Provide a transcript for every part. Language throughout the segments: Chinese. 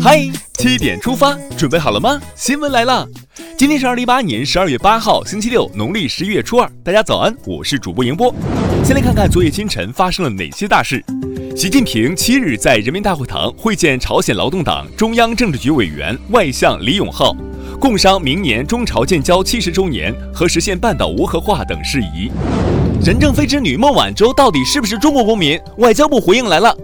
嗨，七点出发，准备好了吗？新闻来了，今天是二零一八年十二月八号，星期六，农历十一月初二。大家早安，我是主播迎波。先来看看昨夜今晨发生了哪些大事。习近平七日在人民大会堂会见朝鲜劳动党中央政治局委员外相李永浩，共商明年中朝建交七十周年和实现半岛无核化等事宜。任正非之女孟晚舟到底是不是中国公民？外交部回应来了。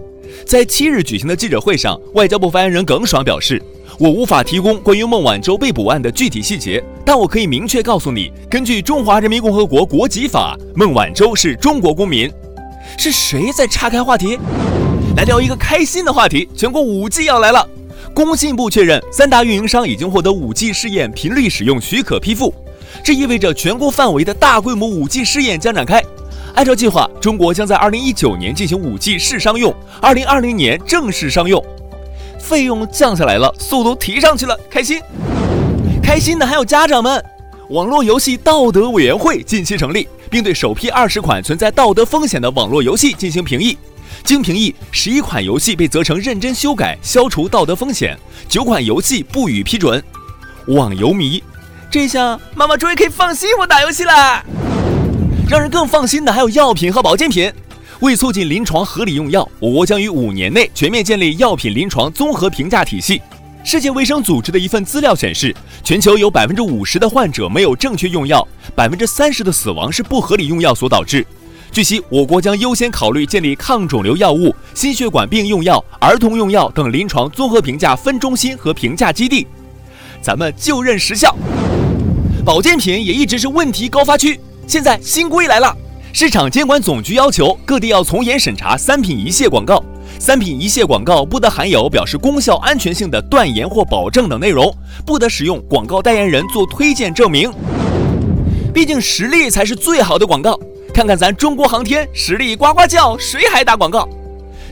在七日举行的记者会上，外交部发言人耿爽表示：“我无法提供关于孟晚舟被捕案的具体细节，但我可以明确告诉你，根据《中华人民共和国国籍法》，孟晚舟是中国公民。”是谁在岔开话题？来聊一个开心的话题：全国五 G 要来了。工信部确认，三大运营商已经获得五 G 试验频率使用许可批复，这意味着全国范围的大规模五 G 试验将展开。按照计划，中国将在二零一九年进行五 G 试商用，二零二零年正式商用。费用降下来了，速度提上去了，开心！开心的还有家长们。网络游戏道德委员会近期成立，并对首批二十款存在道德风险的网络游戏进行评议。经评议，十一款游戏被责成认真修改，消除道德风险；九款游戏不予批准。网游迷，这下妈妈终于可以放心我打游戏了。让人更放心的还有药品和保健品。为促进临床合理用药，我国将于五年内全面建立药品临床综合评价体系。世界卫生组织的一份资料显示，全球有百分之五十的患者没有正确用药，百分之三十的死亡是不合理用药所导致。据悉，我国将优先考虑建立抗肿瘤药物、心血管病用药、儿童用药等临床综合评价分中心和评价基地。咱们就任时效，保健品也一直是问题高发区。现在新规来了，市场监管总局要求各地要从严审查三品一泻广告，三品一泻广告不得含有表示功效安全性的断言或保证等内容，不得使用广告代言人做推荐证明。毕竟实力才是最好的广告。看看咱中国航天，实力呱呱叫，谁还打广告？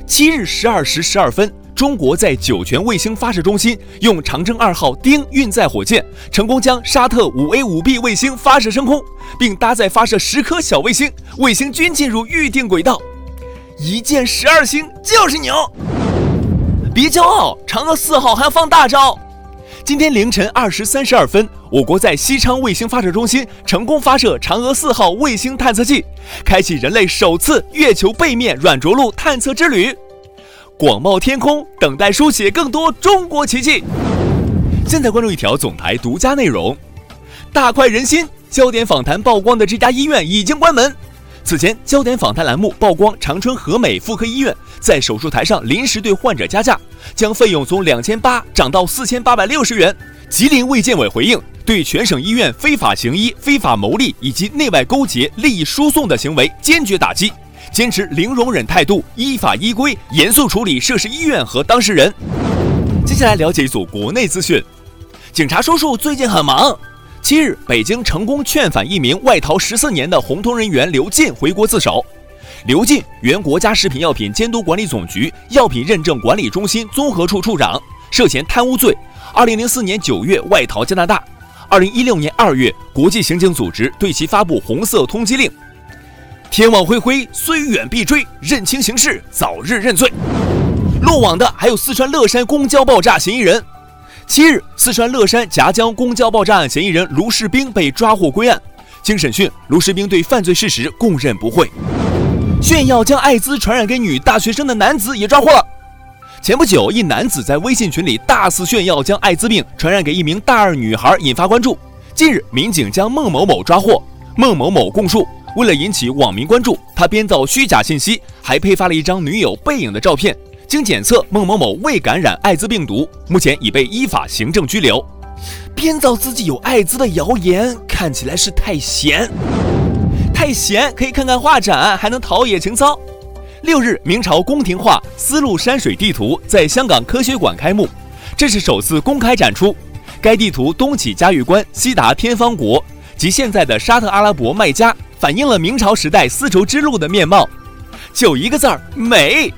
七日十二时十二分。中国在酒泉卫星发射中心用长征二号丁运载火箭成功将沙特五 A 五 B 卫星发射升空，并搭载发射十颗小卫星，卫星均进入预定轨道。一箭十二星就是牛！别骄傲，嫦娥四号还要放大招。今天凌晨二时三十二分，我国在西昌卫星发射中心成功发射嫦娥四号卫星探测器，开启人类首次月球背面软着陆探测之旅。广袤天空，等待书写更多中国奇迹。现在关注一条总台独家内容：大快人心！焦点访谈曝光的这家医院已经关门。此前，焦点访谈栏目曝光长春和美妇科医院在手术台上临时对患者加价，将费用从两千八涨到四千八百六十元。吉林卫健委回应，对全省医院非法行医、非法牟利以及内外勾结、利益输送的行为坚决打击。坚持零容忍态度，依法依规严肃处理涉事医院和当事人。接下来了解一组国内资讯。警察叔叔最近很忙。七日，北京成功劝返一名外逃十四年的红通人员刘进回国自首。刘进，原国家食品药品监督管理总局药品认证管理中心综合处处长，涉嫌贪污罪。二零零四年九月外逃加拿大。二零一六年二月，国际刑警组织对其发布红色通缉令。天网恢恢，虽远必追。认清形势，早日认罪。落网的还有四川乐山公交爆炸嫌疑人。七日，四川乐山夹江公交爆炸案嫌疑人卢世兵被抓获归案。经审讯，卢世兵对犯罪事实供认不讳。炫耀将艾滋传染给女大学生的男子也抓获了。前不久，一男子在微信群里大肆炫耀将艾滋病传染给一名大二女孩，引发关注。近日，民警将孟某某抓获。孟某某供述。为了引起网民关注，他编造虚假信息，还配发了一张女友背影的照片。经检测，孟某某未感染艾滋病毒，目前已被依法行政拘留。编造自己有艾滋的谣言，看起来是太闲，太闲可以看看画展，还能陶冶情操。六日，明朝宫廷画丝路山水地图在香港科学馆开幕，这是首次公开展出。该地图东起嘉峪关，西达天方国及现在的沙特阿拉伯麦加。反映了明朝时代丝绸之路的面貌，就一个字儿美。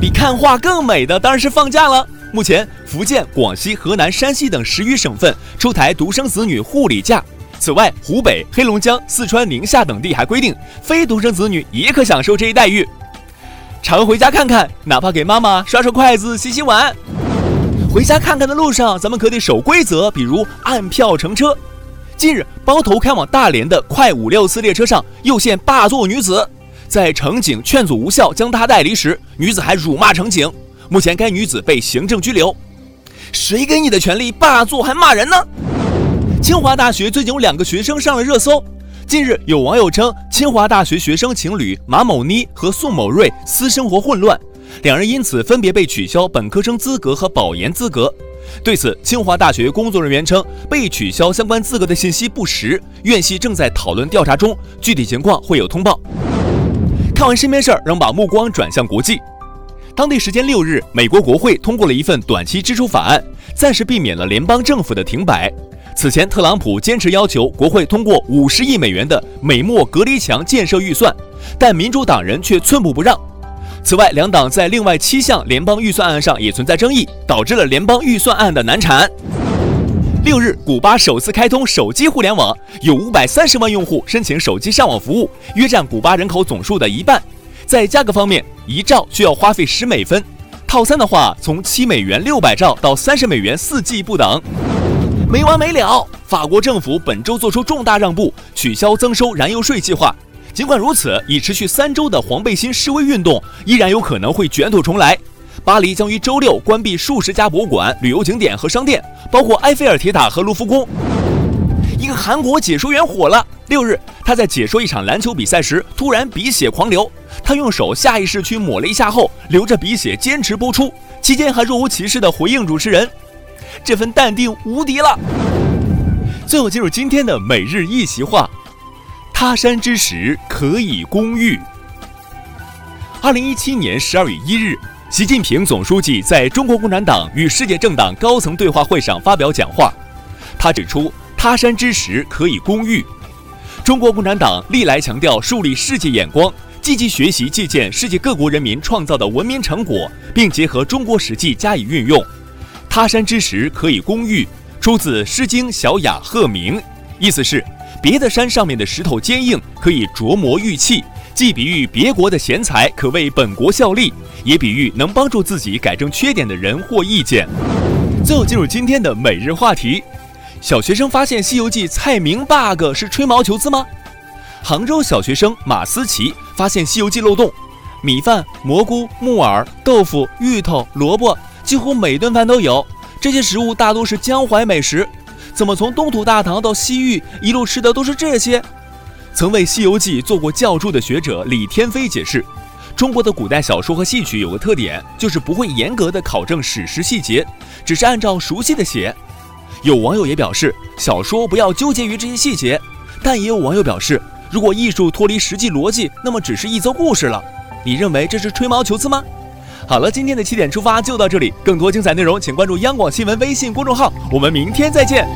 比看画更美的当然是放假了。目前，福建、广西、河南、山西等十余省份出台独生子女护理假。此外，湖北、黑龙江、四川、宁夏等地还规定，非独生子女也可享受这一待遇。常回家看看，哪怕给妈妈刷刷筷子、洗洗碗。回家看看的路上，咱们可得守规则，比如按票乘车。近日，包头开往大连的快五六次列车上又现霸座女子，在乘警劝阻无效，将她带离时，女子还辱骂乘警。目前，该女子被行政拘留。谁给你的权利霸座还骂人呢？清华大学最近有两个学生上了热搜。近日，有网友称清华大学学生情侣马某妮和宋某瑞私生活混乱，两人因此分别被取消本科生资格和保研资格。对此，清华大学工作人员称，被取消相关资格的信息不实，院系正在讨论调查中，具体情况会有通报。看完身边事儿，仍把目光转向国际。当地时间六日，美国国会通过了一份短期支出法案，暂时避免了联邦政府的停摆。此前，特朗普坚持要求国会通过五十亿美元的美墨隔离墙建设预算，但民主党人却寸步不让。此外，两党在另外七项联邦预算案上也存在争议，导致了联邦预算案的难产。六日，古巴首次开通手机互联网，有五百三十万用户申请手机上网服务，约占古巴人口总数的一半。在价格方面，一兆需要花费十美分，套餐的话从七美元六百兆到三十美元四 G 不等。没完没了，法国政府本周做出重大让步，取消增收燃油税计划。尽管如此，已持续三周的黄背心示威运动依然有可能会卷土重来。巴黎将于周六关闭数十家博物馆、旅游景点和商店，包括埃菲尔铁塔和卢浮宫。一个韩国解说员火了。六日，他在解说一场篮球比赛时，突然鼻血狂流，他用手下意识去抹了一下后，流着鼻血坚持播出，期间还若无其事地回应主持人，这份淡定无敌了。最后进入今天的每日一席话。他山之石，可以攻玉。二零一七年十二月一日，习近平总书记在中国共产党与世界政党高层对话会上发表讲话。他指出，他山之石可以攻玉。中国共产党历来强调树立世界眼光，积极学习借鉴世界各国人民创造的文明成果，并结合中国实际加以运用。他山之石可以攻玉，出自《诗经·小雅·鹤鸣》，意思是。别的山上面的石头坚硬，可以琢磨玉器，既比喻别国的贤才可为本国效力，也比喻能帮助自己改正缺点的人或意见。最后进入今天的每日话题：小学生发现《西游记》菜名 bug 是吹毛求疵吗？杭州小学生马思琪发现《西游记》漏洞：米饭、蘑菇、木耳、豆腐、芋头、萝卜，几乎每顿饭都有，这些食物大多是江淮美食。怎么从东土大唐到西域一路吃的都是这些？曾为《西游记》做过教注的学者李天飞解释，中国的古代小说和戏曲有个特点，就是不会严格的考证史实细节，只是按照熟悉的写。有网友也表示，小说不要纠结于这些细节，但也有网友表示，如果艺术脱离实际逻辑，那么只是一则故事了。你认为这是吹毛求疵吗？好了，今天的七点出发就到这里，更多精彩内容请关注央广新闻微信公众号，我们明天再见。